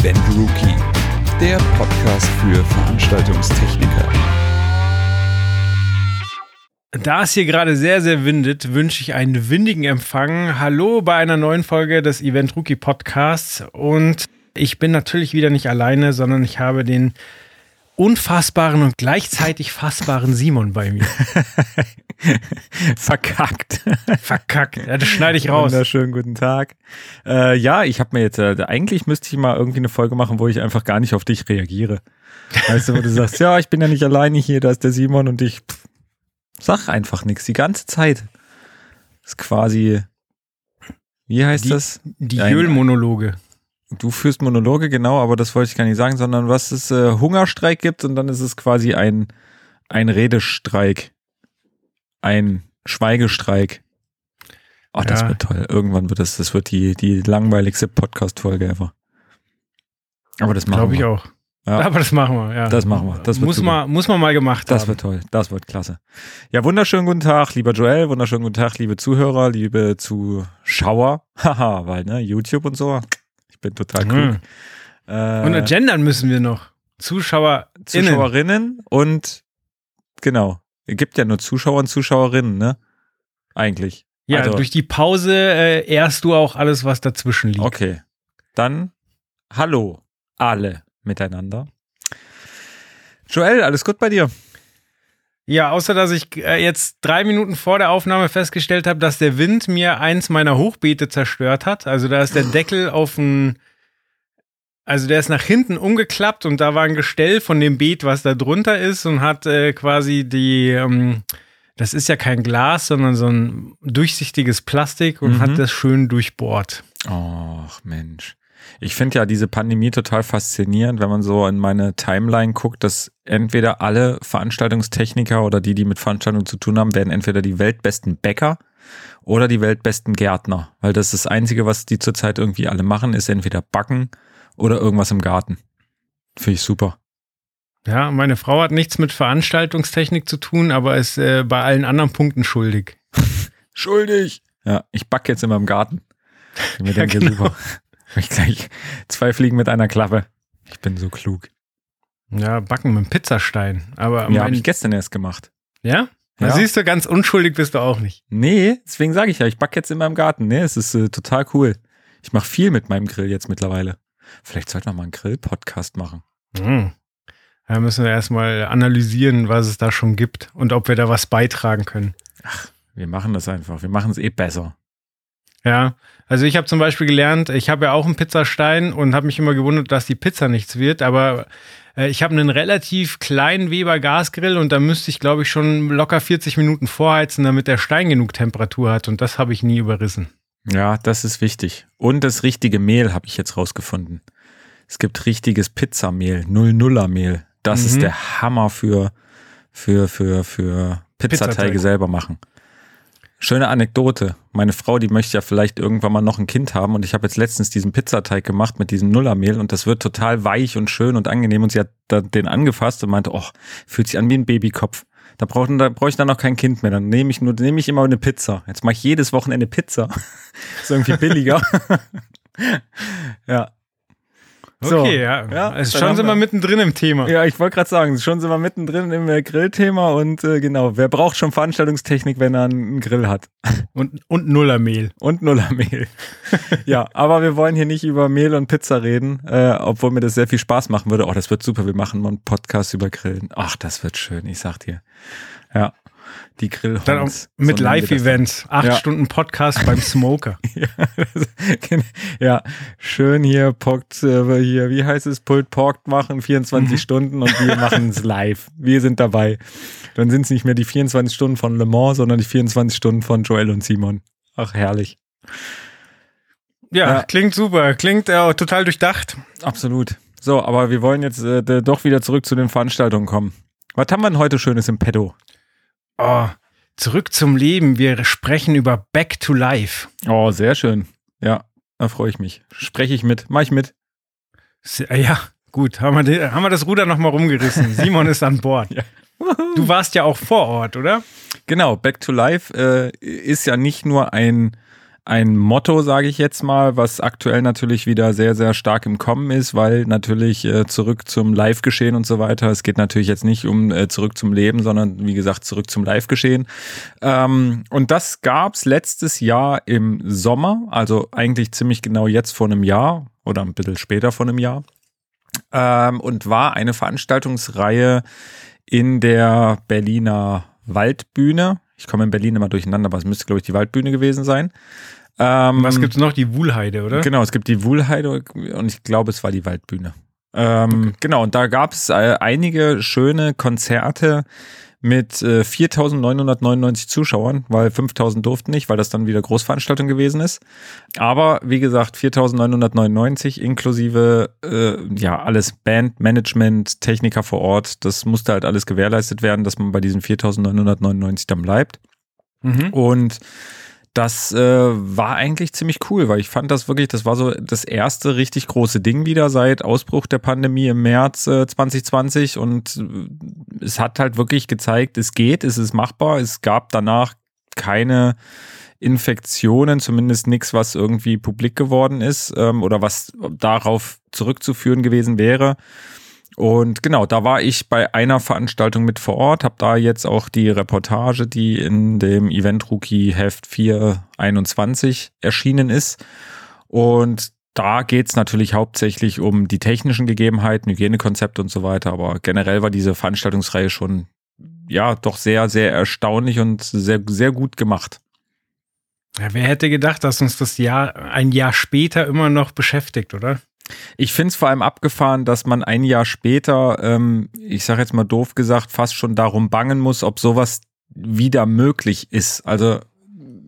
Event Rookie, der Podcast für Veranstaltungstechniker. Da es hier gerade sehr, sehr windet, wünsche ich einen windigen Empfang. Hallo bei einer neuen Folge des Event Rookie Podcasts. Und ich bin natürlich wieder nicht alleine, sondern ich habe den unfassbaren und gleichzeitig fassbaren Simon bei mir. Verkackt. Verkackt. Ja, das schneide ich raus. Wunderschönen guten Tag. Äh, ja, ich habe mir jetzt, äh, eigentlich müsste ich mal irgendwie eine Folge machen, wo ich einfach gar nicht auf dich reagiere. Weißt du, wo du sagst, ja, ich bin ja nicht alleine hier, da ist der Simon und ich pff, sag einfach nichts die ganze Zeit. Das ist quasi, wie heißt Die- das? Die Jöl-Monologe. Du führst Monologe, genau, aber das wollte ich gar nicht sagen, sondern was es äh, Hungerstreik gibt und dann ist es quasi ein, ein Redestreik. Ein Schweigestreik. Ach, das Ja. wird toll. Irgendwann wird das, das wird die, die langweiligste Podcast-Folge ever. Aber das machen Glaube ich wir. auch. Ja. Aber das machen wir, ja. Das machen wir. Das muss, man, muss man mal gemacht Das haben. wird toll. Das wird klasse. Ja, wunderschönen guten Tag, lieber Joel. Wunderschönen guten Tag, liebe Zuhörer, liebe Zuschauer. Haha, weil, ne, YouTube und so. Ich bin total klug. Mhm. Äh, Und gendern müssen wir noch. Zuschauer, Zuschauerinnen und genau. Gibt ja nur Zuschauer und Zuschauerinnen, ne? Eigentlich. Ja, Also- durch die Pause äh, ehrst du auch alles, was dazwischen liegt. Okay. Dann hallo alle miteinander. Joel, alles gut bei dir? Ja, außer dass ich äh, jetzt drei Minuten vor der Aufnahme festgestellt habe, dass der Wind mir eins meiner Hochbeete zerstört hat. Also da ist der Deckel auf ein, also der ist nach hinten umgeklappt und da war ein Gestell von dem Beet, was da drunter ist und hat äh, quasi die, ähm, das ist ja kein Glas, sondern so ein durchsichtiges Plastik und Mhm. hat das schön durchbohrt. Och, Mensch. Ich finde ja diese Pandemie total faszinierend, wenn man so in meine Timeline guckt, dass entweder alle Veranstaltungstechniker oder die, die mit Veranstaltungen zu tun haben, werden entweder die weltbesten Bäcker oder die weltbesten Gärtner. Weil das ist das Einzige, was die zurzeit irgendwie alle machen, ist entweder backen oder irgendwas im Garten. Finde ich super. Ja, meine Frau hat nichts mit Veranstaltungstechnik zu tun, aber ist äh, bei allen anderen Punkten schuldig. Schuldig. Ja, ich backe jetzt immer im Garten. Ich mir Ja, denke, genau. super. Ich gleich zwei Fliegen mit einer Klappe. Ich bin so klug. Ja, backen mit dem Pizzastein. Aber Ja, habe ich gestern erst gemacht. ja? Da Ja. siehst du, ganz unschuldig bist du auch nicht. Nee, deswegen sage ich ja, ich backe jetzt in meinem Garten. Nee, es ist äh, total cool. Ich mache viel mit meinem Grill jetzt mittlerweile. Vielleicht sollten wir mal einen Grill-Podcast machen. Hm. Da müssen wir erstmal analysieren, was es da schon gibt und ob wir da was beitragen können. Wir machen das einfach. Wir machen es eh besser. Ja, also ich habe zum Beispiel gelernt, ich habe ja auch einen Pizzastein und habe mich immer gewundert, dass die Pizza nichts wird, aber äh, ich habe einen relativ kleinen Weber Gasgrill und da müsste ich, glaube ich, schon locker 40 Minuten vorheizen, damit der Stein genug Temperatur hat und das habe ich nie überrissen. Ja, das ist wichtig. Und das richtige Mehl habe ich jetzt rausgefunden. Es gibt richtiges Pizzamehl, 0-0er Mehl. Das Mhm. ist der Hammer für, für, für, für Pizzateige Pizzateig. selber machen. Schöne Anekdote. Meine Frau, die möchte ja vielleicht irgendwann mal noch ein Kind haben und ich habe jetzt letztens diesen Pizzateig gemacht mit diesem Nullermehl und das wird total weich und schön und angenehm und sie hat den angefasst und meinte, oh, fühlt sich an wie ein Babykopf. Da brauche da brauch ich dann noch kein Kind mehr. Dann nehme ich nur, nehme ich immer eine Pizza. Jetzt mache ich jedes Wochenende Pizza. ist irgendwie billiger. ja. So. Okay, ja. Ja, also schon sind wir- wir mittendrin im Thema. Ja, ich wollte gerade sagen, schon sind wir mittendrin im äh, Grillthema und äh, genau, wer braucht schon Veranstaltungstechnik, wenn er einen Grill hat? Und, und Nullermehl. Und Nullermehl. ja, aber wir wollen hier nicht über Mehl und Pizza reden, äh, obwohl mir das sehr viel Spaß machen würde. Oh, das wird super, wir machen mal einen Podcast über Grillen. Ach, das wird schön, ich sag dir. Ja, die Grillhorns. Dann auch mit Live-Events. Acht Ja. Stunden Podcast beim Smoker. ja, schön hier Pokt, äh, hier, wie heißt es, Pulled Pork machen, 24 Mhm. Stunden und wir machen es live. Wir sind dabei. Dann sind es nicht mehr die 24 Stunden von Le Mans, sondern die 24 Stunden von Joel und Simon. Ach, herrlich. Ja, Ja. klingt super. Klingt äh, total durchdacht. Absolut. So, aber wir wollen jetzt äh, doch wieder zurück zu den Veranstaltungen kommen. Was haben wir denn heute Schönes im Petto? Oh, zurück zum Leben. Wir sprechen über Back to Life. Oh, sehr schön. Ja, da freue ich mich. Spreche ich mit. Mach ich mit. Se- Ja, gut. Haben wir, haben wir das Ruder nochmal rumgerissen. Simon ist an Bord. Ja. Du warst ja auch vor Ort, oder? Genau, Back to Life äh, ist ja nicht nur ein ein Motto, sage ich jetzt mal, was aktuell natürlich wieder sehr, sehr stark im Kommen ist, weil natürlich äh, zurück zum Live-Geschehen und so weiter. Es geht natürlich jetzt nicht um äh, zurück zum Leben, sondern wie gesagt zurück zum Live-Geschehen. Ähm, und das gab's letztes Jahr im Sommer, also eigentlich ziemlich genau jetzt vor einem Jahr oder ein bisschen später vor einem Jahr. Ähm, und war eine Veranstaltungsreihe in der Berliner Waldbühne. Ich komme in Berlin immer durcheinander, aber es müsste, glaube ich, die Waldbühne gewesen sein. Ähm, Was gibt's noch? Die Wuhlheide, oder? Genau, es gibt die Wuhlheide und ich glaube, es war die Waldbühne. Ähm, okay. Genau, und da gab es äh, einige schöne Konzerte mit äh, 4.999 Zuschauern, weil 5.000 durften nicht, weil das dann wieder Großveranstaltung gewesen ist. Aber wie gesagt, 4.999 inklusive äh, ja alles Band, Management, Techniker vor Ort. Das musste halt alles gewährleistet werden, dass man bei diesen 4.999 dann bleibt. Mhm. Und das äh, war eigentlich ziemlich cool, weil ich fand das wirklich, das war so das erste richtig große Ding wieder seit Ausbruch der Pandemie im März äh, 2020 und äh, es hat halt wirklich gezeigt, es geht, es ist machbar, es gab danach keine Infektionen, zumindest nichts, was irgendwie publik geworden ist ähm, oder was darauf zurückzuführen gewesen wäre. Und genau, da war ich bei einer Veranstaltung mit vor Ort, habe da jetzt auch die Reportage, die in dem Event Rookie Heft 421 erschienen ist. Und da geht's natürlich hauptsächlich um die technischen Gegebenheiten, Hygienekonzepte und so weiter. Aber generell war diese Veranstaltungsreihe schon ja doch sehr, sehr erstaunlich und sehr, sehr gut gemacht. Ja, wer hätte gedacht, dass uns das Jahr ein Jahr später immer noch beschäftigt, oder? Ich finde es vor allem abgefahren, dass man ein Jahr später, ähm, ich sage jetzt mal doof gesagt, fast schon darum bangen muss, ob sowas wieder möglich ist. Also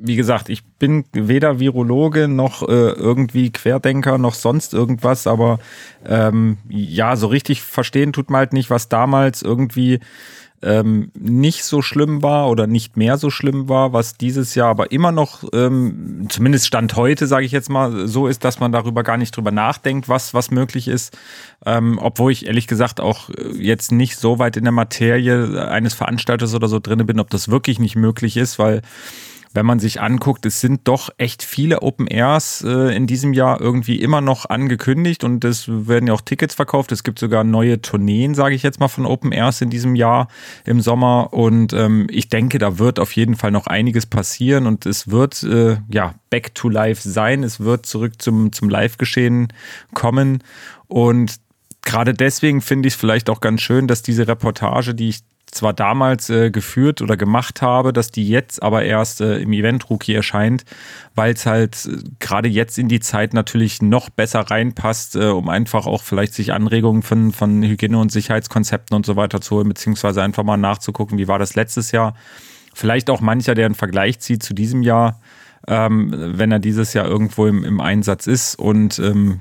wie gesagt, ich bin weder Virologe noch äh, irgendwie Querdenker noch sonst irgendwas, aber ähm, ja, so richtig verstehen tut man halt nicht, was damals irgendwie ähm, nicht so schlimm war oder nicht mehr so schlimm war, was dieses Jahr aber immer noch, ähm, zumindest Stand heute, sage ich jetzt mal, so ist, dass man darüber gar nicht drüber nachdenkt, was, was möglich ist. Ähm, obwohl ich ehrlich gesagt auch äh, jetzt nicht so weit in der Materie eines Veranstalters oder so drinne bin, ob das wirklich nicht möglich ist, weil wenn man sich anguckt, es sind doch echt viele Open Airs äh, in diesem Jahr irgendwie immer noch angekündigt und es werden ja auch Tickets verkauft. Es gibt sogar neue Tourneen, sage ich jetzt mal, von Open Airs in diesem Jahr im Sommer und ähm, ich denke, da wird auf jeden Fall noch einiges passieren und es wird äh, ja back to life sein. Es wird zurück zum, zum Live-Geschehen kommen und gerade deswegen finde ich es vielleicht auch ganz schön, dass diese Reportage, die ich zwar damals äh, geführt oder gemacht habe, dass die jetzt aber erst äh, im Event Rookie erscheint, weil es halt äh, gerade jetzt in die Zeit natürlich noch besser reinpasst, äh, um einfach auch vielleicht sich Anregungen von, von Hygiene- und Sicherheitskonzepten und so weiter zu holen, beziehungsweise einfach mal nachzugucken, wie war das letztes Jahr. Vielleicht auch mancher, der einen Vergleich zieht zu diesem Jahr, ähm, wenn er dieses Jahr irgendwo im, im Einsatz ist und ähm,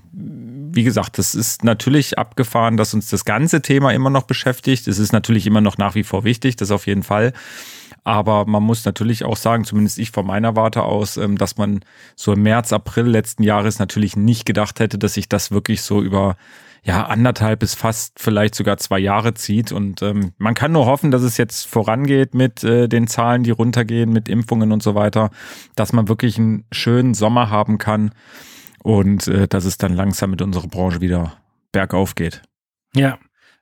wie gesagt, das ist natürlich abgefahren, dass uns das ganze Thema immer noch beschäftigt. Es ist natürlich immer noch nach wie vor wichtig, das auf jeden Fall. Aber man muss natürlich auch sagen, zumindest ich von meiner Warte aus, ähm, dass man so im März, April letzten Jahres natürlich nicht gedacht hätte, dass sich das wirklich so über ja, anderthalb bis fast vielleicht sogar zwei Jahre zieht. Und ähm, man kann nur hoffen, dass es jetzt vorangeht mit äh, den Zahlen, die runtergehen, mit Impfungen und so weiter, dass man wirklich einen schönen Sommer haben kann und äh, dass es dann langsam mit unserer Branche wieder bergauf geht. Ja.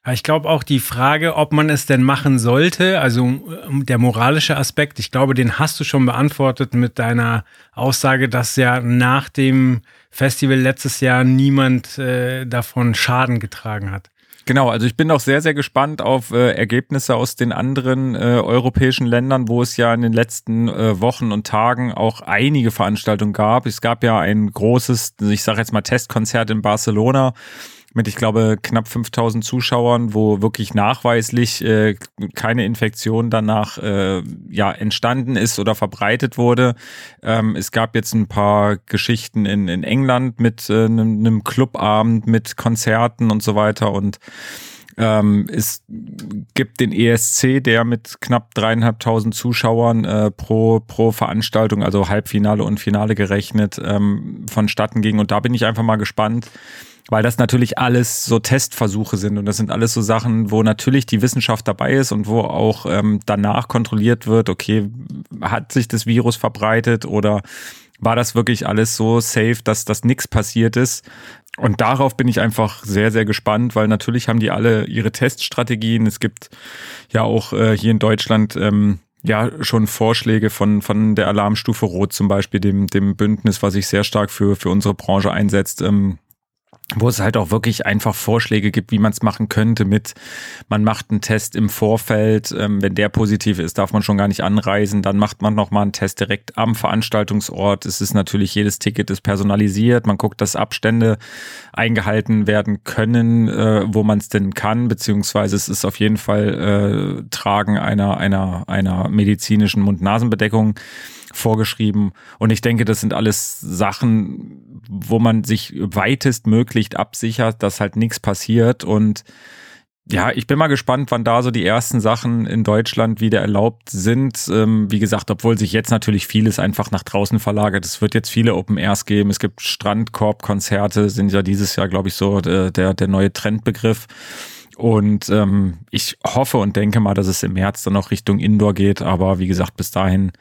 Ich glaube auch die Frage, ob man es denn machen sollte, also der moralische Aspekt, ich glaube, den hast du schon beantwortet mit deiner Aussage, dass ja nach dem Festival letztes Jahr niemand äh, davon Schaden getragen hat. Genau, also ich bin auch sehr, sehr gespannt auf äh, Ergebnisse aus den anderen äh, europäischen Ländern, wo es ja in den letzten äh, Wochen und Tagen auch einige Veranstaltungen gab. Es gab ja ein großes, ich sage jetzt mal Testkonzert in Barcelona mit, ich glaube, knapp 5000 Zuschauern, wo wirklich nachweislich äh, keine Infektion danach äh, ja entstanden ist oder verbreitet wurde. Ähm, es gab jetzt ein paar Geschichten in, in England mit äh, einem, einem Clubabend, mit Konzerten und so weiter und ähm, es gibt den ESC, der mit knapp dreieinhalbtausend Zuschauern äh, pro, pro Veranstaltung, also Halbfinale und Finale gerechnet, ähm, vonstatten ging. Und da bin ich einfach mal gespannt, weil das natürlich alles so Testversuche sind und das sind alles so Sachen, wo natürlich die Wissenschaft dabei ist und wo auch ähm, danach kontrolliert wird, okay, hat sich das Virus verbreitet oder war das wirklich alles so safe, dass das nichts passiert ist. Und darauf bin ich einfach sehr, sehr gespannt, weil natürlich haben die alle ihre Teststrategien. Es gibt ja auch äh, hier in Deutschland ähm, ja schon Vorschläge von, von der Alarmstufe Rot zum Beispiel, dem, dem Bündnis, was sich sehr stark für, für unsere Branche einsetzt. Ähm, wo es halt auch wirklich einfach Vorschläge gibt, wie man es machen könnte mit, man macht einen Test im Vorfeld, ähm, wenn der positiv ist, darf man schon gar nicht anreisen, dann macht man nochmal einen Test direkt am Veranstaltungsort. Es ist natürlich, jedes Ticket ist personalisiert, man guckt, dass Abstände eingehalten werden können, äh, wo man es denn kann, beziehungsweise es ist auf jeden Fall äh, Tragen einer, einer, einer medizinischen Mund-Nasen-Bedeckung vorgeschrieben. Und ich denke, das sind alles Sachen, wo man sich weitestmöglich absichert, dass halt nichts passiert. Und ja, ich bin mal gespannt, wann da so die ersten Sachen in Deutschland wieder erlaubt sind. Ähm, wie gesagt, obwohl sich jetzt natürlich vieles einfach nach draußen verlagert. Es wird jetzt viele Open Airs geben. Es gibt Strandkorb-Konzerte, sind ja dieses Jahr, glaube ich, so der, der, der neue Trendbegriff. Und ähm, ich hoffe und denke mal, dass es im März dann auch Richtung Indoor geht. Aber wie gesagt, bis dahin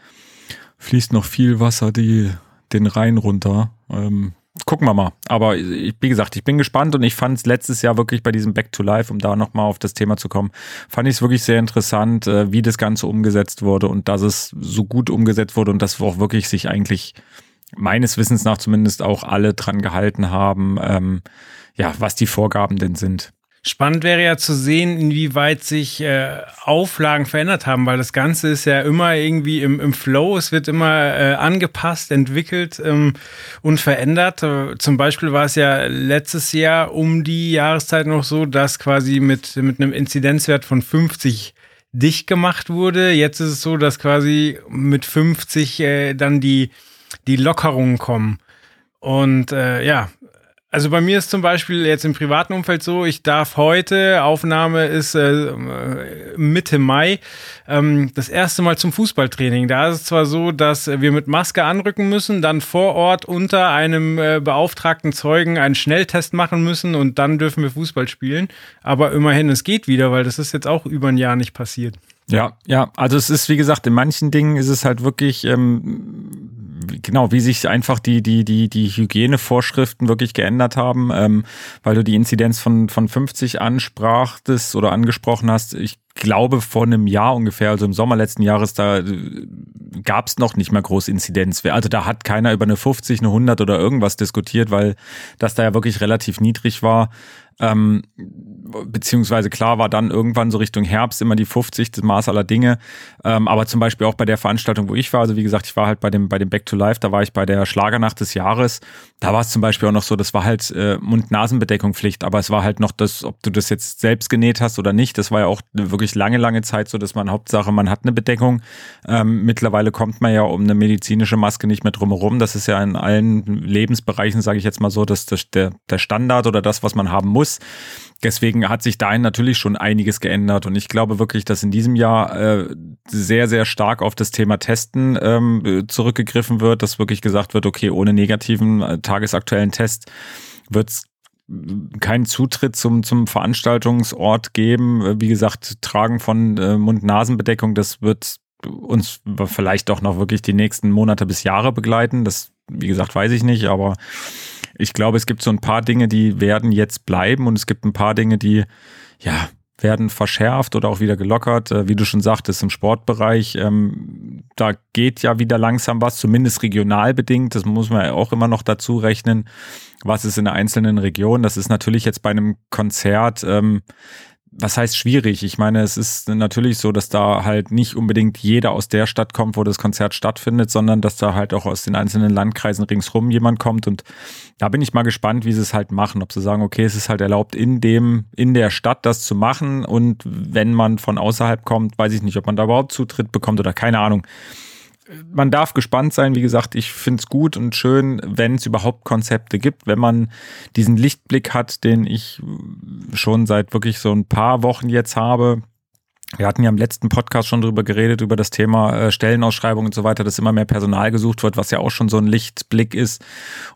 fließt noch viel Wasser die, den Rhein runter. Ähm, gucken wir mal. Aber ich, wie gesagt, ich bin gespannt und ich fand es letztes Jahr wirklich bei diesem Back to Life, um da nochmal auf das Thema zu kommen, fand ich es wirklich sehr interessant, äh, wie das Ganze umgesetzt wurde und dass es so gut umgesetzt wurde und dass auch wirklich sich eigentlich meines Wissens nach zumindest auch alle dran gehalten haben, ähm, ja, was die Vorgaben denn sind. Spannend wäre ja zu sehen, inwieweit sich äh, Auflagen verändert haben, weil das Ganze ist ja immer irgendwie im, im Flow, es wird immer äh, angepasst, entwickelt ähm, und verändert. Äh, zum Beispiel war es ja letztes Jahr um die Jahreszeit noch so, dass quasi mit, mit einem Inzidenzwert von 50 dicht gemacht wurde. Jetzt ist es so, dass quasi mit 50 äh, dann die, die Lockerungen kommen. Und äh, ja, also bei mir ist zum Beispiel jetzt im privaten Umfeld so, ich darf heute, Aufnahme ist äh, Mitte Mai, ähm, das erste Mal zum Fußballtraining. Da ist es zwar so, dass wir mit Maske anrücken müssen, dann vor Ort unter einem äh, beauftragten Zeugen einen Schnelltest machen müssen und dann dürfen wir Fußball spielen. Aber immerhin, es geht wieder, weil das ist jetzt auch über ein Jahr nicht passiert. Ja, ja, also es ist, wie gesagt, in manchen Dingen ist es halt wirklich, ähm, genau, wie sich einfach die, die, die, die Hygienevorschriften wirklich geändert haben, ähm, weil du die Inzidenz von, von 50 ansprachtest oder angesprochen hast. Ich glaube, vor einem Jahr ungefähr, also im Sommer letzten Jahres, da äh, gab es noch nicht mal groß Inzidenz. Also da hat keiner über eine 50, eine 100 oder irgendwas diskutiert, weil das da ja wirklich relativ niedrig war. Ähm, beziehungsweise klar war dann irgendwann so Richtung Herbst immer die 50, das Maß aller Dinge. Ähm, aber zum Beispiel auch bei der Veranstaltung, wo ich war, also wie gesagt, ich war halt bei dem, bei dem Back to Life, da war ich bei der Schlagernacht des Jahres. Da war es zum Beispiel auch noch so, das war halt äh, Mund-Nasen-Bedeckung Pflicht, aber es war halt noch das, ob du das jetzt selbst genäht hast oder nicht. Das war ja auch wirklich lange, lange Zeit so, dass man Hauptsache, man hat eine Bedeckung. Ähm, mittlerweile kommt man ja um eine medizinische Maske nicht mehr drumherum. Das ist ja in allen Lebensbereichen, sage ich jetzt mal so, dass das der, der Standard oder das, was man haben muss muss. Deswegen hat sich dahin natürlich schon einiges geändert und ich glaube wirklich, dass in diesem Jahr äh, sehr, sehr stark auf das Thema Testen ähm, zurückgegriffen wird, dass wirklich gesagt wird, okay, ohne negativen äh, tagesaktuellen Test wird es keinen Zutritt zum, zum Veranstaltungsort geben. Wie gesagt, Tragen von äh, Mund-Nasen-Bedeckung, das wird uns vielleicht auch noch wirklich die nächsten Monate bis Jahre begleiten. Das, wie gesagt, weiß ich nicht, aber ich glaube, es gibt so ein paar Dinge, die werden jetzt bleiben und es gibt ein paar Dinge, die, ja, werden verschärft oder auch wieder gelockert. Äh, wie du schon sagtest, im Sportbereich, ähm, da geht ja wieder langsam was, zumindest regional bedingt. Das muss man ja auch immer noch dazu rechnen. Was ist in der einzelnen Region? Das ist natürlich jetzt bei einem Konzert, ähm, was heißt schwierig? Ich meine, es ist natürlich so, dass da halt nicht unbedingt jeder aus der Stadt kommt, wo das Konzert stattfindet, sondern dass da halt auch aus den einzelnen Landkreisen ringsrum jemand kommt. Und da bin ich mal gespannt, wie sie es halt machen. Ob sie sagen, okay, es ist halt erlaubt, in dem, in der Stadt das zu machen. Und wenn man von außerhalb kommt, weiß ich nicht, ob man da überhaupt Zutritt bekommt oder keine Ahnung man darf gespannt sein. Wie gesagt, ich finde es gut und schön, wenn es überhaupt Konzepte gibt, wenn man diesen Lichtblick hat, den ich schon seit wirklich so ein paar Wochen jetzt habe. Wir hatten ja im letzten Podcast schon drüber geredet, über das Thema äh, Stellenausschreibung und so weiter, dass immer mehr Personal gesucht wird, was ja auch schon so ein Lichtblick ist.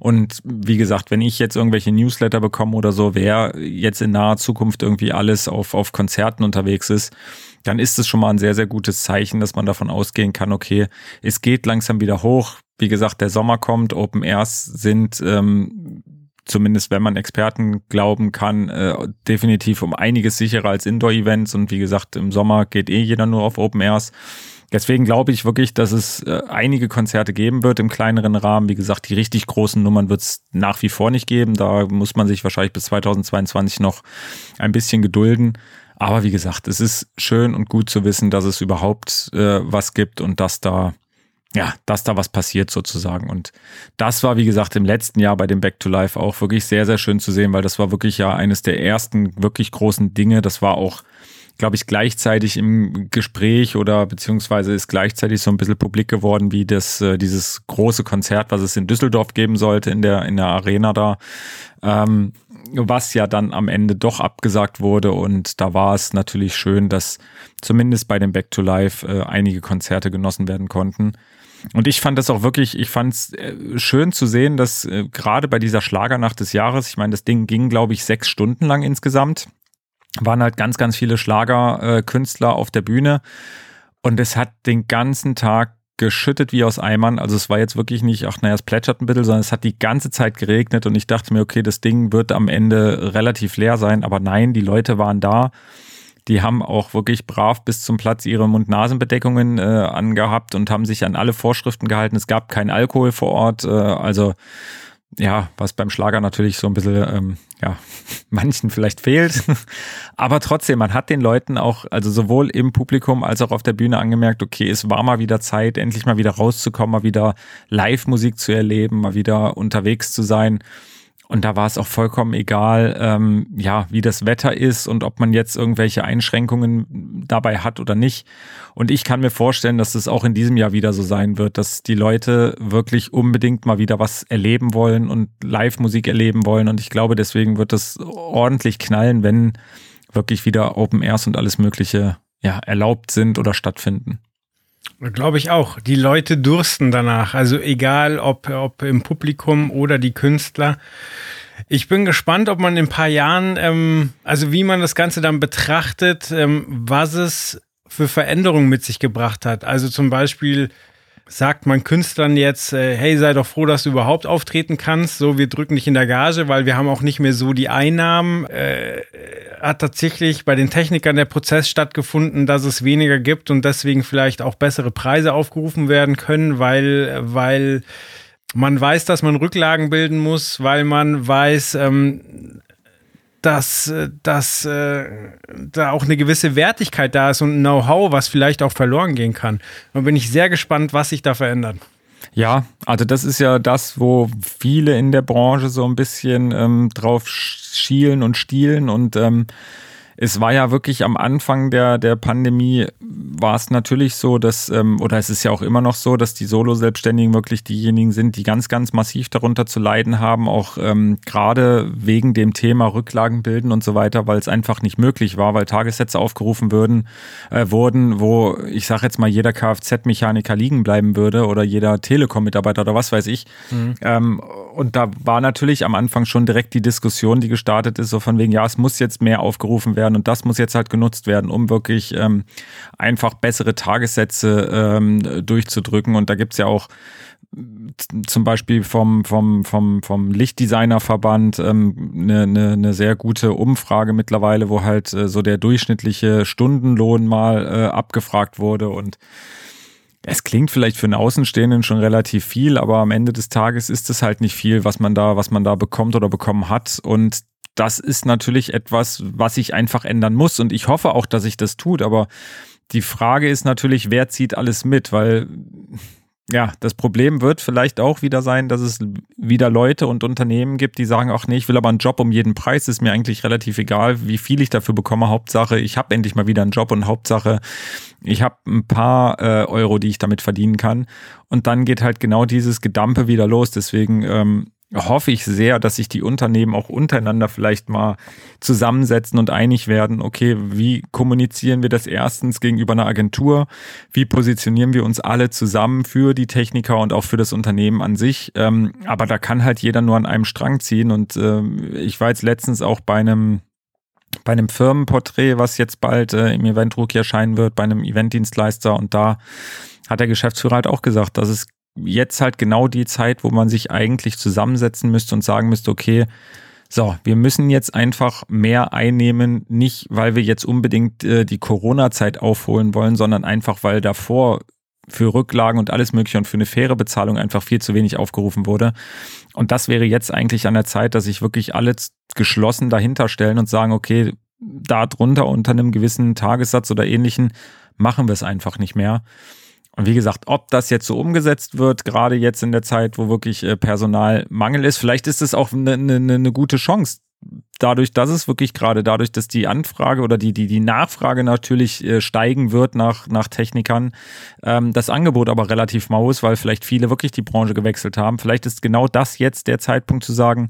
Und wie gesagt, wenn ich jetzt irgendwelche Newsletter bekomme oder so, wer jetzt in naher Zukunft irgendwie alles auf, auf Konzerten unterwegs ist, dann ist es schon mal ein sehr, sehr gutes Zeichen, dass man davon ausgehen kann, okay, es geht langsam wieder hoch. wie gesagt, der Sommer kommt, Open Airs sind ähm, zumindest wenn man Experten glauben kann, äh, definitiv um einiges sicherer als Indoor-Events. Und wie gesagt, im Sommer geht eh jeder nur auf Open Airs. Deswegen glaube ich wirklich, dass es äh, einige Konzerte geben wird im kleineren Rahmen. Wie gesagt, die richtig großen Nummern wird es nach wie vor nicht geben. Da muss man sich wahrscheinlich bis 2022 noch ein bisschen gedulden. Aber wie gesagt, es ist schön und gut zu wissen, dass es überhaupt äh, was gibt und dass da ja, dass da was passiert sozusagen. Und das war, wie gesagt, im letzten Jahr bei dem Back to Life auch wirklich sehr, sehr schön zu sehen, weil das war wirklich ja eines der ersten wirklich großen Dinge. Das war auch glaube ich, gleichzeitig im Gespräch oder beziehungsweise ist gleichzeitig so ein bisschen publik geworden, wie das, äh, dieses große Konzert, was es in Düsseldorf geben sollte, in der, in der Arena da, ähm, was ja dann am Ende doch abgesagt wurde. Und da war es natürlich schön, dass zumindest bei dem Back to Life äh, einige Konzerte genossen werden konnten. Und ich fand das auch wirklich, ich fand es äh, schön zu sehen, dass äh, gerade bei dieser Schlagernacht des Jahres, ich meine, das Ding ging, glaube ich, sechs Stunden lang insgesamt waren halt ganz, ganz viele Schlagerkünstler äh, auf der Bühne und es hat den ganzen Tag geschüttet wie aus Eimern. Also es war jetzt wirklich nicht, ach naja, es plätschert ein bisschen, sondern es hat die ganze Zeit geregnet und ich dachte mir, okay, das Ding wird am Ende relativ leer sein. Aber nein, die Leute waren da. Die haben auch wirklich brav bis zum Platz ihre Mund-Nasen-Bedeckungen äh, angehabt und haben sich an alle Vorschriften gehalten. Es gab keinen Alkohol vor Ort. Äh, also ja, was beim Schlager natürlich so ein bisschen, ähm, ja, manchen vielleicht fehlt. Aber trotzdem, man hat den Leuten auch, also sowohl im Publikum als auch auf der Bühne angemerkt, okay, es war mal wieder Zeit, endlich mal wieder rauszukommen, mal wieder Live-Musik zu erleben, mal wieder unterwegs zu sein. Und da war es auch vollkommen egal, ähm, ja, wie das Wetter ist und ob man jetzt irgendwelche Einschränkungen dabei hat oder nicht. Und ich kann mir vorstellen, dass es auch in diesem Jahr wieder so sein wird, dass die Leute wirklich unbedingt mal wieder was erleben wollen und Live-Musik erleben wollen. Und ich glaube, deswegen wird es ordentlich knallen, wenn wirklich wieder Open Airs und alles Mögliche ja, erlaubt sind oder stattfinden. Glaube ich auch. Die Leute dursten danach. Also egal, ob, ob im Publikum oder die Künstler. Ich bin gespannt, ob man in ein paar Jahren, ähm, also wie man das Ganze dann betrachtet, ähm, was es für Veränderungen mit sich gebracht hat. Also zum Beispiel sagt man Künstlern jetzt, äh, hey, sei doch froh, dass du überhaupt auftreten kannst. So, wir drücken dich in der Gage, weil wir haben auch nicht mehr so die Einnahmen. Äh, hat tatsächlich bei den Technikern der Prozess stattgefunden, dass es weniger gibt und deswegen vielleicht auch bessere Preise aufgerufen werden können, weil, weil man weiß, dass man Rücklagen bilden muss, weil man weiß, ähm, dass, dass äh, da auch eine gewisse Wertigkeit da ist und Know-how, was vielleicht auch verloren gehen kann. Da bin ich sehr gespannt, was sich da verändert. Ja, also das ist ja das, wo viele in der Branche so ein bisschen ähm, drauf schielen und stielen und ähm, es war ja wirklich am Anfang der, der Pandemie, war es natürlich so, dass, ähm, oder es ist ja auch immer noch so, dass die Solo-Selbstständigen wirklich diejenigen sind, die ganz, ganz massiv darunter zu leiden haben, auch ähm, gerade wegen dem Thema Rücklagen bilden und so weiter, weil es einfach nicht möglich war, weil Tagessätze aufgerufen würden, äh, wurden, wo ich sage jetzt mal jeder Kfz-Mechaniker liegen bleiben würde oder jeder Telekom-Mitarbeiter oder was weiß ich. Mhm. Ähm, und da war natürlich am Anfang schon direkt die Diskussion, die gestartet ist, so von wegen, ja, es muss jetzt mehr aufgerufen werden und das muss jetzt halt genutzt werden, um wirklich ähm, einfach bessere Tagessätze ähm, durchzudrücken. Und da gibt's ja auch zum Beispiel vom, vom, vom, vom Lichtdesignerverband ähm, eine, eine, eine sehr gute Umfrage mittlerweile, wo halt äh, so der durchschnittliche Stundenlohn mal äh, abgefragt wurde und es klingt vielleicht für einen Außenstehenden schon relativ viel, aber am Ende des Tages ist es halt nicht viel, was man da, was man da bekommt oder bekommen hat. Und das ist natürlich etwas, was sich einfach ändern muss. Und ich hoffe auch, dass sich das tut. Aber die Frage ist natürlich, wer zieht alles mit? Weil ja, das Problem wird vielleicht auch wieder sein, dass es wieder Leute und Unternehmen gibt, die sagen, ach nee, ich will aber einen Job um jeden Preis, ist mir eigentlich relativ egal, wie viel ich dafür bekomme. Hauptsache, ich habe endlich mal wieder einen Job und Hauptsache, ich habe ein paar äh, Euro, die ich damit verdienen kann. Und dann geht halt genau dieses Gedampe wieder los. Deswegen ähm, hoffe ich sehr, dass sich die Unternehmen auch untereinander vielleicht mal zusammensetzen und einig werden, okay, wie kommunizieren wir das erstens gegenüber einer Agentur? Wie positionieren wir uns alle zusammen für die Techniker und auch für das Unternehmen an sich? Ähm, aber da kann halt jeder nur an einem Strang ziehen und äh, ich war jetzt letztens auch bei einem bei einem Firmenporträt, was jetzt bald äh, im Event Rookie erscheinen wird, bei einem Eventdienstleister und da hat der Geschäftsführer halt auch gesagt, dass es jetzt halt genau die Zeit, wo man sich eigentlich zusammensetzen müsste und sagen müsste, okay, so, wir müssen jetzt einfach mehr einnehmen, nicht weil wir jetzt unbedingt äh, die Corona-Zeit aufholen wollen, sondern einfach weil davor für Rücklagen und alles Mögliche und für eine faire Bezahlung einfach viel zu wenig aufgerufen wurde. Und das wäre jetzt eigentlich an der Zeit, dass sich wirklich alle geschlossen dahinter stellen und sagen, okay, da drunter unter einem gewissen Tagessatz oder ähnlichen machen wir es einfach nicht mehr. Und wie gesagt, ob das jetzt so umgesetzt wird, gerade jetzt in der Zeit, wo wirklich äh, Personalmangel ist, vielleicht ist es auch eine, eine, eine gute Chance. Dadurch, dass es wirklich gerade dadurch, dass die Anfrage oder die, die, die Nachfrage natürlich äh, steigen wird nach, nach Technikern, ähm, das Angebot aber relativ mau ist, weil vielleicht viele wirklich die Branche gewechselt haben. Vielleicht ist genau das jetzt der Zeitpunkt zu sagen,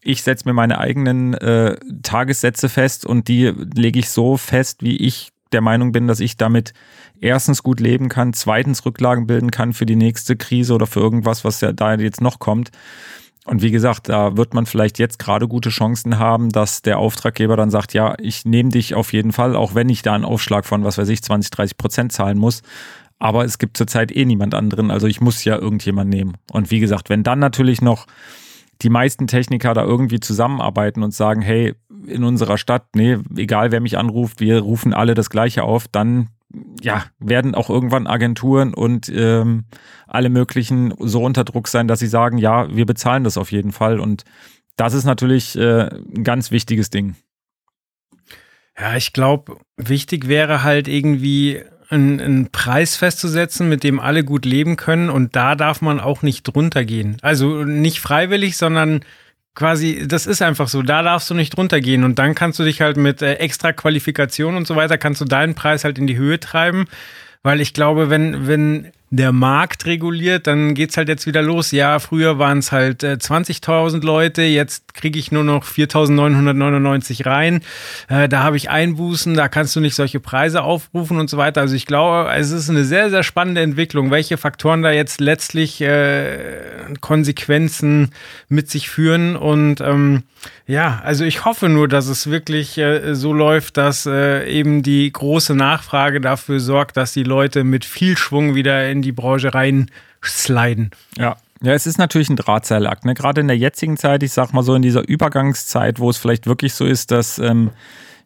ich setze mir meine eigenen äh, Tagessätze fest und die lege ich so fest, wie ich der Meinung bin, dass ich damit erstens gut leben kann, zweitens Rücklagen bilden kann für die nächste Krise oder für irgendwas, was ja da jetzt noch kommt. Und wie gesagt, da wird man vielleicht jetzt gerade gute Chancen haben, dass der Auftraggeber dann sagt, ja, ich nehme dich auf jeden Fall, auch wenn ich da einen Aufschlag von, was weiß ich, 20, 30 Prozent zahlen muss. Aber es gibt zurzeit eh niemand anderen, also ich muss ja irgendjemand nehmen. Und wie gesagt, wenn dann natürlich noch die meisten Techniker da irgendwie zusammenarbeiten und sagen, hey, in unserer Stadt, nee, egal wer mich anruft, wir rufen alle das Gleiche auf, dann ja, werden auch irgendwann Agenturen und ähm, alle möglichen so unter Druck sein, dass sie sagen, ja, wir bezahlen das auf jeden Fall. Und das ist natürlich äh, ein ganz wichtiges Ding. Ja, ich glaube, wichtig wäre halt irgendwie einen, einen Preis festzusetzen, mit dem alle gut leben können. Und da darf man auch nicht drunter gehen. Also nicht freiwillig, sondern quasi, das ist einfach so, da darfst du nicht drunter gehen und dann kannst du dich halt mit äh, extra Qualifikation und so weiter, kannst du deinen Preis halt in die Höhe treiben, weil ich glaube, wenn, wenn der Markt reguliert, dann geht's halt jetzt wieder los. Ja, früher waren es halt äh, 20.000 Leute, jetzt kriege ich nur noch 4.999 rein. Äh, da habe ich Einbußen, da kannst du nicht solche Preise aufrufen und so weiter. Also ich glaube, es ist eine sehr, sehr spannende Entwicklung, welche Faktoren da jetzt letztlich äh, Konsequenzen mit sich führen. Und ähm, ja, also ich hoffe nur, dass es wirklich äh, so läuft, dass äh, eben die große Nachfrage dafür sorgt, dass die Leute mit viel Schwung wieder in in die Branche reinsliden. Ja. Ja, es ist natürlich ein Drahtseilakt. Ne? Gerade in der jetzigen Zeit, ich sag mal so in dieser Übergangszeit, wo es vielleicht wirklich so ist, dass ähm,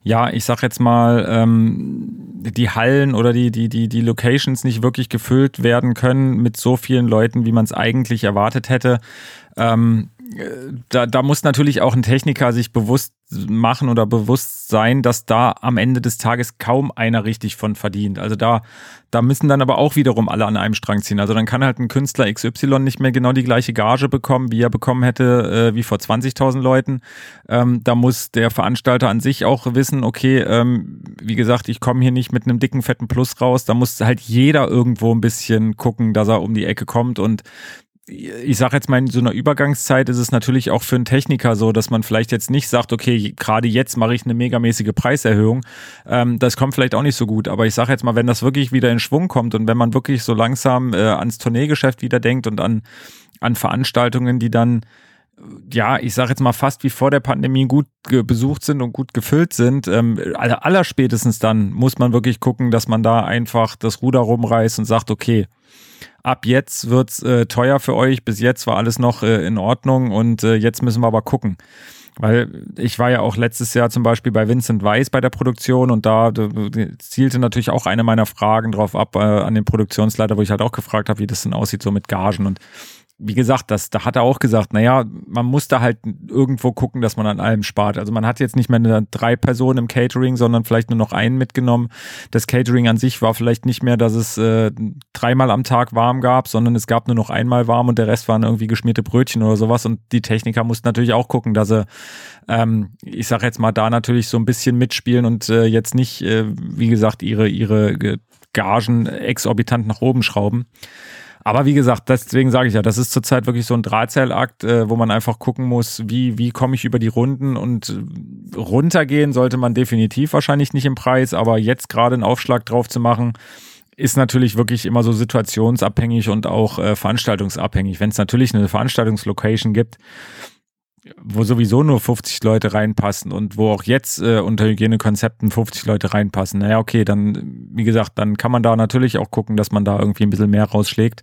ja, ich sag jetzt mal, ähm, die Hallen oder die, die, die, die Locations nicht wirklich gefüllt werden können mit so vielen Leuten, wie man es eigentlich erwartet hätte. Ähm, da, da muss natürlich auch ein Techniker sich bewusst machen oder bewusst sein, dass da am Ende des Tages kaum einer richtig von verdient. Also da, da müssen dann aber auch wiederum alle an einem Strang ziehen. Also dann kann halt ein Künstler XY nicht mehr genau die gleiche Gage bekommen, wie er bekommen hätte, äh, wie vor 20.000 Leuten. Ähm, da muss der Veranstalter an sich auch wissen, okay, ähm, wie gesagt, ich komme hier nicht mit einem dicken, fetten Plus raus. Da muss halt jeder irgendwo ein bisschen gucken, dass er um die Ecke kommt und ich sage jetzt mal, in so einer Übergangszeit ist es natürlich auch für einen Techniker so, dass man vielleicht jetzt nicht sagt, okay, gerade jetzt mache ich eine megamäßige Preiserhöhung. Ähm, das kommt vielleicht auch nicht so gut. Aber ich sage jetzt mal, wenn das wirklich wieder in Schwung kommt und wenn man wirklich so langsam äh, ans Tourneegeschäft wieder denkt und an, an Veranstaltungen, die dann ja, ich sage jetzt mal fast wie vor der Pandemie gut besucht sind und gut gefüllt sind, ähm, aller spätestens dann muss man wirklich gucken, dass man da einfach das Ruder rumreißt und sagt, okay, ab jetzt wird's äh, teuer für euch, bis jetzt war alles noch äh, in Ordnung und äh, jetzt müssen wir aber gucken. Weil ich war ja auch letztes Jahr zum Beispiel bei Vincent Weiss bei der Produktion und da zielte natürlich auch eine meiner Fragen drauf ab äh, an den Produktionsleiter, wo ich halt auch gefragt habe, wie das denn aussieht so mit Gagen und wie gesagt, das, da hat er auch gesagt, naja, man muss da halt irgendwo gucken, dass man an allem spart. Also man hat jetzt nicht mehr eine, drei Personen im Catering, sondern vielleicht nur noch einen mitgenommen. Das Catering an sich war vielleicht nicht mehr, dass es äh, dreimal am Tag warm gab, sondern es gab nur noch einmal warm und der Rest waren irgendwie geschmierte Brötchen oder sowas. Und die Techniker mussten natürlich auch gucken, dass sie, ähm, ich sag jetzt mal, da natürlich so ein bisschen mitspielen und äh, jetzt nicht, äh, wie gesagt, ihre, ihre Gagen exorbitant nach oben schrauben. Aber wie gesagt, deswegen sage ich ja, das ist zurzeit wirklich so ein Drahtseilakt, äh, wo man einfach gucken muss, wie, wie komme ich über die Runden und äh, runtergehen sollte man definitiv wahrscheinlich nicht im Preis, aber jetzt gerade einen Aufschlag drauf zu machen, ist natürlich wirklich immer so situationsabhängig und auch äh, veranstaltungsabhängig. Wenn es natürlich eine Veranstaltungslocation gibt, wo sowieso nur 50 Leute reinpassen und wo auch jetzt äh, unter Hygienekonzepten 50 Leute reinpassen, naja, okay, dann, wie gesagt, dann kann man da natürlich auch gucken, dass man da irgendwie ein bisschen mehr rausschlägt.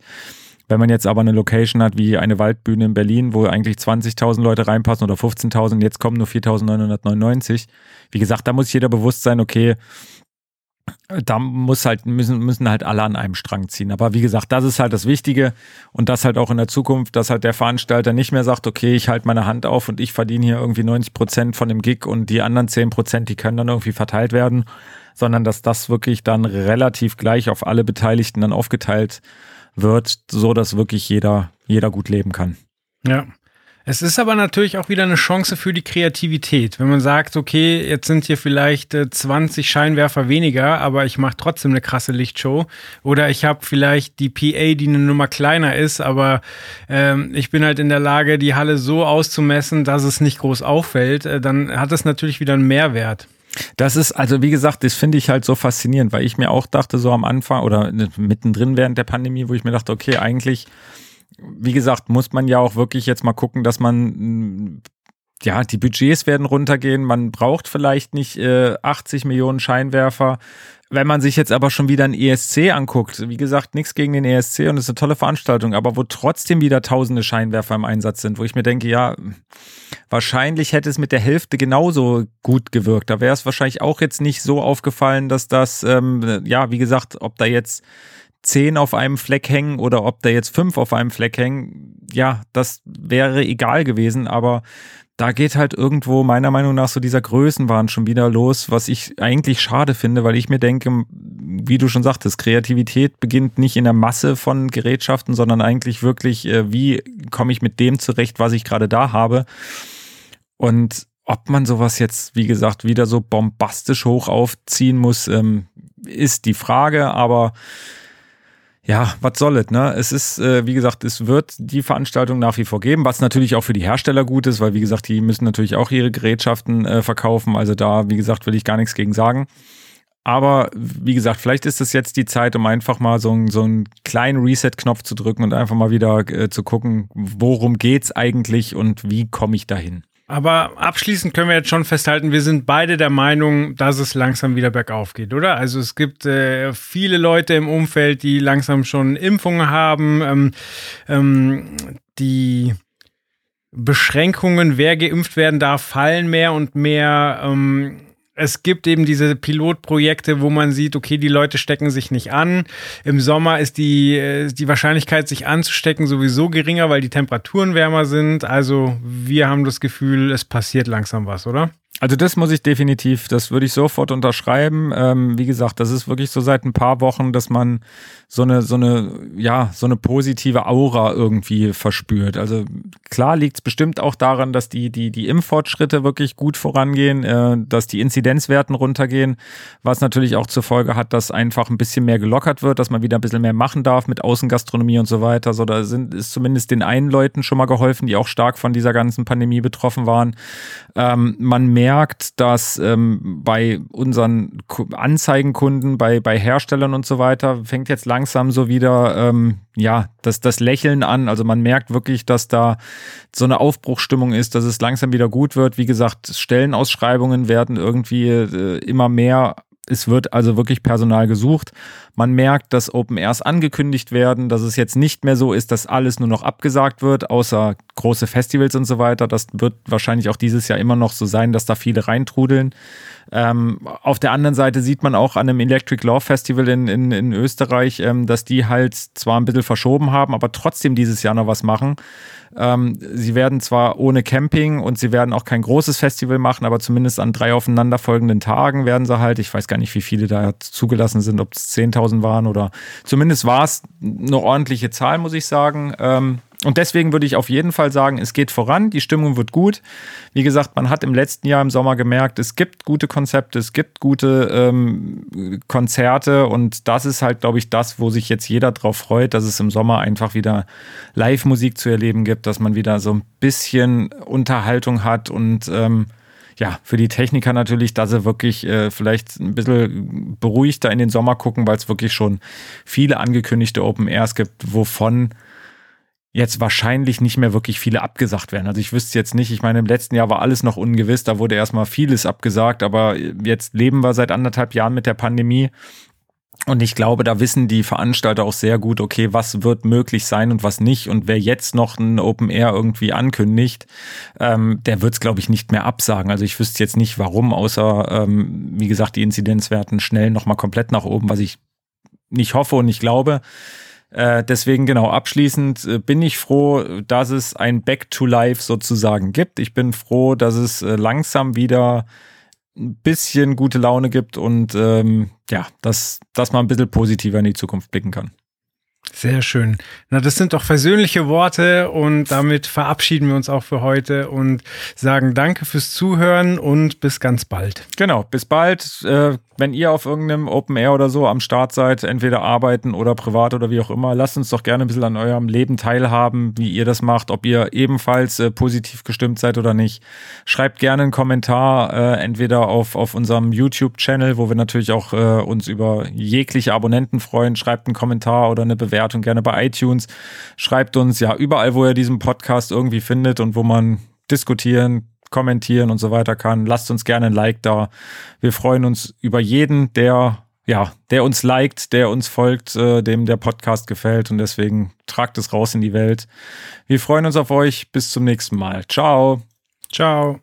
Wenn man jetzt aber eine Location hat wie eine Waldbühne in Berlin, wo eigentlich 20.000 Leute reinpassen oder 15.000, jetzt kommen nur 4.999. Wie gesagt, da muss jeder bewusst sein, okay, da muss halt, müssen, müssen halt alle an einem Strang ziehen. Aber wie gesagt, das ist halt das Wichtige und das halt auch in der Zukunft, dass halt der Veranstalter nicht mehr sagt, okay, ich halte meine Hand auf und ich verdiene hier irgendwie 90 Prozent von dem Gig und die anderen 10 Prozent, die können dann irgendwie verteilt werden, sondern dass das wirklich dann relativ gleich auf alle Beteiligten dann aufgeteilt wird, so dass wirklich jeder, jeder gut leben kann. Ja. Es ist aber natürlich auch wieder eine Chance für die Kreativität. Wenn man sagt, okay, jetzt sind hier vielleicht äh, 20 Scheinwerfer weniger, aber ich mache trotzdem eine krasse Lichtshow. Oder ich habe vielleicht die PA, die eine Nummer kleiner ist, aber ähm, ich bin halt in der Lage, die Halle so auszumessen, dass es nicht groß auffällt. Äh, dann hat es natürlich wieder einen Mehrwert. Das ist, also wie gesagt, das finde ich halt so faszinierend, weil ich mir auch dachte, so am Anfang oder mittendrin während der Pandemie, wo ich mir dachte, okay, eigentlich wie gesagt, muss man ja auch wirklich jetzt mal gucken, dass man mm, ja, die Budgets werden runtergehen. Man braucht vielleicht nicht äh, 80 Millionen Scheinwerfer. Wenn man sich jetzt aber schon wieder ein ESC anguckt, wie gesagt, nichts gegen den ESC und es ist eine tolle Veranstaltung, aber wo trotzdem wieder tausende Scheinwerfer im Einsatz sind, wo ich mir denke, ja, wahrscheinlich hätte es mit der Hälfte genauso gut gewirkt. Da wäre es wahrscheinlich auch jetzt nicht so aufgefallen, dass das, ähm, ja, wie gesagt, ob da jetzt zehn auf einem Fleck hängen oder ob da jetzt fünf auf einem Fleck hängen, ja, das wäre egal gewesen, aber da geht halt irgendwo meiner Meinung nach so dieser Größenwahn schon wieder los, was ich eigentlich schade finde, weil ich mir denke, wie du schon sagtest, Kreativität beginnt nicht in der Masse von Gerätschaften, sondern eigentlich wirklich, äh, wie komme ich mit dem zurecht, was ich gerade da habe. Und ob man sowas jetzt, wie gesagt, wieder so bombastisch hoch aufziehen muss, ähm, ist die Frage, aber ja, was soll es, ne? Es ist, äh, wie gesagt, es wird die Veranstaltung nach wie vor geben, was natürlich auch für die Hersteller gut ist, weil, wie gesagt, die müssen natürlich auch ihre Gerätschaften äh, verkaufen. Also da, wie gesagt, will ich gar nichts gegen sagen. Aber wie gesagt, vielleicht ist es jetzt die Zeit, um einfach mal so, einen, so einen kleinen Reset-Knopf zu drücken und einfach mal wieder äh, zu gucken, worum geht's eigentlich und wie komme ich dahin. Aber abschließend können wir jetzt schon festhalten, wir sind beide der Meinung, dass es langsam wieder bergauf geht, oder? Also es gibt äh, viele Leute im Umfeld, die langsam schon Impfungen haben, ähm, ähm, die Beschränkungen, wer geimpft werden darf, fallen mehr und mehr. Ähm, es gibt eben diese Pilotprojekte, wo man sieht, okay, die Leute stecken sich nicht an. Im Sommer ist die, äh, die Wahrscheinlichkeit, sich anzustecken, sowieso geringer, weil die Temperaturen wärmer sind. Also wir haben das Gefühl, es passiert langsam was, oder? Also das muss ich definitiv, das würde ich sofort unterschreiben. Ähm, wie gesagt, das ist wirklich so seit ein paar Wochen, dass man so eine, so eine, ja, so eine positive Aura irgendwie verspürt. Also klar liegt es bestimmt auch daran, dass die, die, die Impffortschritte wirklich gut vorangehen, äh, dass die Inzidenzwerten runtergehen, was natürlich auch zur Folge hat, dass einfach ein bisschen mehr gelockert wird, dass man wieder ein bisschen mehr machen darf mit Außengastronomie und so weiter. So, da sind, ist zumindest den einen Leuten schon mal geholfen, die auch stark von dieser ganzen Pandemie betroffen waren. Ähm, man merkt, dass ähm, bei unseren Anzeigenkunden, bei, bei Herstellern und so weiter, fängt jetzt langsam so wieder ähm, ja, das, das Lächeln an. Also man merkt wirklich, dass da so eine Aufbruchstimmung ist, dass es langsam wieder gut wird. Wie gesagt, Stellenausschreibungen werden irgendwie äh, immer mehr es wird also wirklich Personal gesucht. Man merkt, dass Open Airs angekündigt werden, dass es jetzt nicht mehr so ist, dass alles nur noch abgesagt wird, außer große Festivals und so weiter. Das wird wahrscheinlich auch dieses Jahr immer noch so sein, dass da viele reintrudeln. Ähm, auf der anderen Seite sieht man auch an einem Electric Law Festival in, in, in Österreich, ähm, dass die halt zwar ein bisschen verschoben haben, aber trotzdem dieses Jahr noch was machen. Ähm, sie werden zwar ohne Camping und sie werden auch kein großes Festival machen, aber zumindest an drei aufeinanderfolgenden Tagen werden sie halt, ich weiß gar nicht, wie viele da zugelassen sind, ob es 10.000 waren oder zumindest war es eine ordentliche Zahl, muss ich sagen. Ähm, und deswegen würde ich auf jeden Fall sagen, es geht voran, die Stimmung wird gut. Wie gesagt, man hat im letzten Jahr im Sommer gemerkt, es gibt gute Konzepte, es gibt gute ähm, Konzerte und das ist halt, glaube ich, das, wo sich jetzt jeder drauf freut, dass es im Sommer einfach wieder Live-Musik zu erleben gibt, dass man wieder so ein bisschen Unterhaltung hat und ähm, ja, für die Techniker natürlich, dass sie wirklich äh, vielleicht ein bisschen beruhigter in den Sommer gucken, weil es wirklich schon viele angekündigte Open Airs gibt, wovon jetzt wahrscheinlich nicht mehr wirklich viele abgesagt werden. Also ich wüsste jetzt nicht, ich meine, im letzten Jahr war alles noch ungewiss, da wurde erstmal vieles abgesagt, aber jetzt leben wir seit anderthalb Jahren mit der Pandemie. Und ich glaube, da wissen die Veranstalter auch sehr gut, okay, was wird möglich sein und was nicht. Und wer jetzt noch ein Open Air irgendwie ankündigt, ähm, der wird es, glaube ich, nicht mehr absagen. Also ich wüsste jetzt nicht, warum, außer, ähm, wie gesagt, die Inzidenzwerten schnell nochmal komplett nach oben, was ich nicht hoffe und nicht glaube. Äh, deswegen genau abschließend äh, bin ich froh, dass es ein Back to Life sozusagen gibt. Ich bin froh, dass es äh, langsam wieder ein bisschen gute Laune gibt und ähm, ja, dass, dass man ein bisschen positiver in die Zukunft blicken kann. Sehr schön. Na, das sind doch versöhnliche Worte und damit verabschieden wir uns auch für heute und sagen Danke fürs Zuhören und bis ganz bald. Genau, bis bald. Äh, wenn ihr auf irgendeinem Open Air oder so am Start seid, entweder arbeiten oder privat oder wie auch immer, lasst uns doch gerne ein bisschen an eurem Leben teilhaben, wie ihr das macht, ob ihr ebenfalls äh, positiv gestimmt seid oder nicht. Schreibt gerne einen Kommentar, äh, entweder auf, auf unserem YouTube-Channel, wo wir natürlich auch äh, uns über jegliche Abonnenten freuen. Schreibt einen Kommentar oder eine Bewertung gerne bei iTunes. Schreibt uns ja überall, wo ihr diesen Podcast irgendwie findet und wo man diskutieren, kommentieren und so weiter kann. Lasst uns gerne ein Like da. Wir freuen uns über jeden, der ja, der uns liked, der uns folgt, äh, dem der Podcast gefällt und deswegen tragt es raus in die Welt. Wir freuen uns auf euch. Bis zum nächsten Mal. Ciao. Ciao.